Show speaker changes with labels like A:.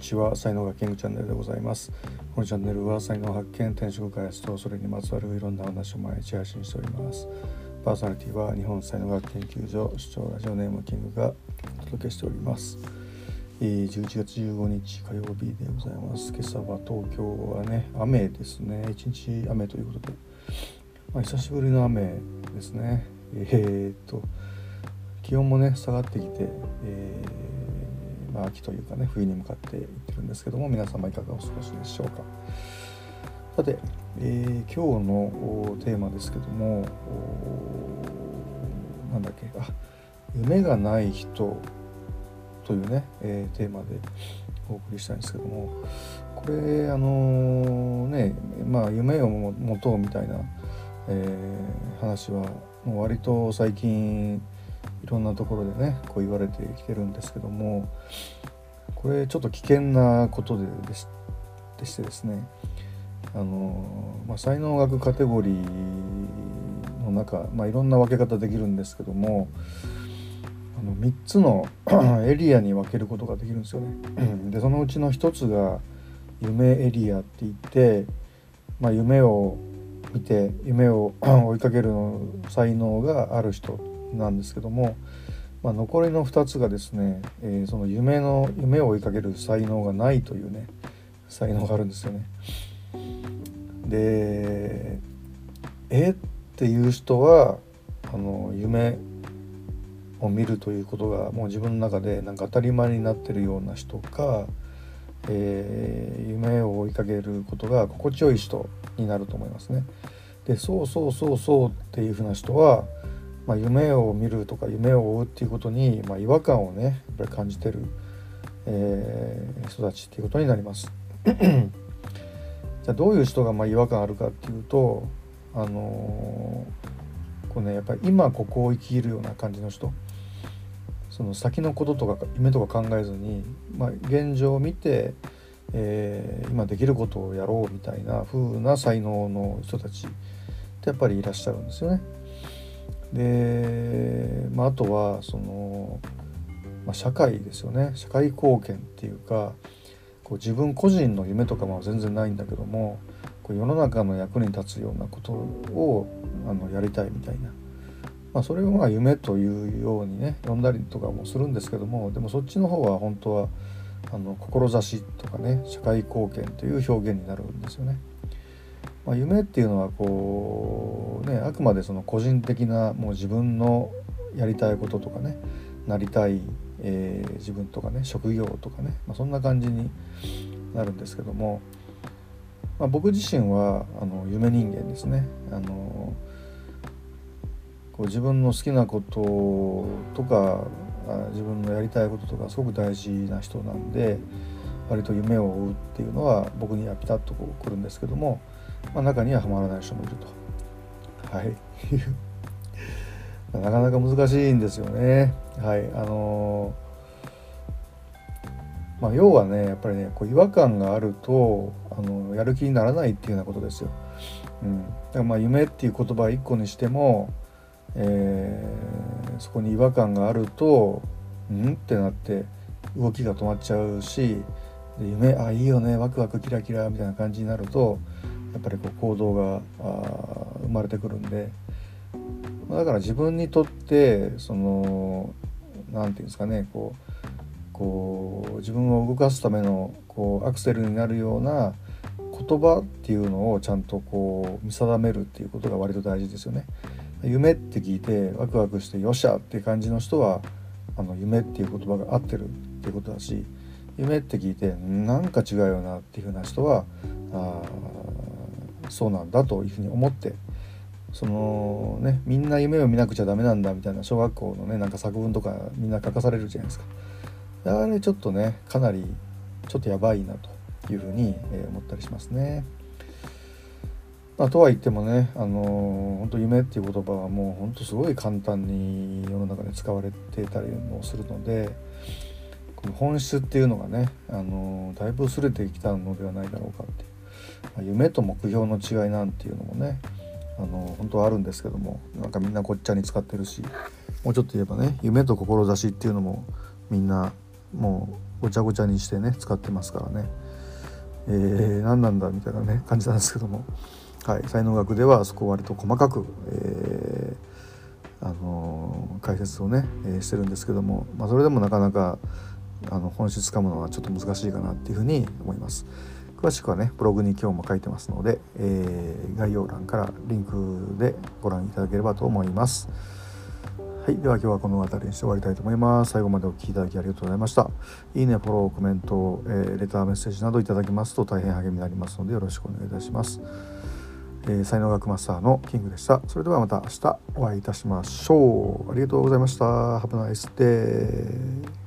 A: ちは。才能がキングチャンネルでございます。このチャンネルは才能発見転職開発とそれにまつわるいろんな話を毎日配信しております。パーソナリティは日本才能学研究所主張ラジオネームキングがお届けしております。11月15日火曜日でございます。今朝は東京はね雨ですね。一日雨ということで、まあ、久しぶりの雨ですね。えー、っと気温もね下がってきて、えー、まあ、秋というかね冬に向かっていってるんですけども皆様いかがお過ごしでしょうか。さて、えー、今日のテーマですけどもなんだっけあ夢がない人というね、えー、テーマでお送りしたいんですけどもこれあのー、ねまあ夢を持とうみたいな、えー、話はもう割と最近いろんなところでねこう言われてきてるんですけどもこれちょっと危険なことででしでしてですねあの、まあ、才能学カテゴリーの中、まあ、いろんな分け方できるんですけどもあの3つの エリアに分けることができるんですよね。でそのうちの1つが夢エリアって言って、まあ、夢を見て夢を 追いかける才能がある人なんですけども、まあ、残りの2つがですね、えー、その夢の夢を追いかける才能がないというね才能があるんですよね。でえっていう人はあの夢を見るということがもう自分の中でなんか当たり前になってるような人か、えー、夢を追いかけることが心地よい人になると思いますね。でそうそうそうそうっていうふうな人はまあ、夢を見るとか夢を追うっていうことに、まあ、違和感をねやっぱり感じてる、えー、人たちっていうことになります。じゃあどういう人がまあ違和感あるかっていうとあのー、こうねやっぱり今ここを生きるような感じの人その先のこととか夢とか考えずに、まあ、現状を見て、えー、今できることをやろうみたいな風な才能の人たちってやっぱりいらっしゃるんですよね。で、まあ、あとはその、まあ、社会ですよね社会貢献っていうかこう自分個人の夢とかも全然ないんだけどもこう世の中の役に立つようなことをあのやりたいみたいな、まあ、それをまあ夢というようにね呼んだりとかもするんですけどもでもそっちの方は本当はあの志とかね社会貢献という表現になるんですよね。まあ、夢っていうのはこうねあくまでその個人的なもう自分のやりたいこととかねなりたい、えー、自分とかね職業とかね、まあ、そんな感じになるんですけども、まあ、僕自身はあの夢人間ですね。あのこう自分の好きなこととか自分のやりたいこととかすごく大事な人なんで割と夢を追うっていうのは僕にはピタッとこう来るんですけども、まあ、中にはハマらない人もいると。はい なかなか難しいんですよね。はいあのー、まあ、要はねやっぱりねこう違和感があるとあのやる気にならないっていうようなことですよ。うん、だからまあ夢っていう言葉一個にしても、えー、そこに違和感があるとんってなって動きが止まっちゃうし夢あいいよねワクワクキラキラみたいな感じになるとやっぱりこう行動が生まれてくるんでだから自分にとってその何て言うんですかねこうこう自分を動かすためのこうアクセルになるような言葉っていうのをちゃんとこう見定めるっていうことが割と大事ですよね。夢って聞いてワクワクしてよっしゃっていう感じの人はあの夢っていう言葉が合ってるっていうことだし夢って聞いてなんか違うよなっていうふうな人はあそうなんだというふうに思ってそのねみんな夢を見なくちゃダメなんだみたいな小学校のねなんか作文とかみんな書かされるじゃないですか。あれちょっとねかなりちょっとやばいなというふうに、え思ったりしますね。まあ、とは言ってもね、あのー、本当夢っていう言葉はもう本当すごい簡単に世の中で使われてたりもするのでこの本質っていうのがね、あのー、だいぶ薄れてきたのではないだろうかって夢と目標の違いなんていうのもねあの本当はあるんですけどもなんかみんなごっちゃに使ってるしもうちょっと言えばね夢と志っていうのもみんなもうごちゃごちゃにしてね使ってますからね、えー、何なんだみたいなね感じなんですけども、はい、才能学ではそこを割と細かく、えー、あの解説をね、えー、してるんですけども、まあ、それでもなかなかあの本質つかむのはちょっと難しいかなっていうふうに思います。詳しくはねブログに今日も書いてますので、えー、概要欄からリンクでご覧いただければと思います。はい、では今日はこの辺りにして終わりたいと思います。最後までお聴きいただきありがとうございました。いいね、フォロー、コメント、えー、レター、メッセージなどいただきますと大変励みになりますのでよろしくお願いいたします。えー、才能学マスターのキングでした。それではまた明日お会いいたしましょう。ありがとうございました。Have a nice day.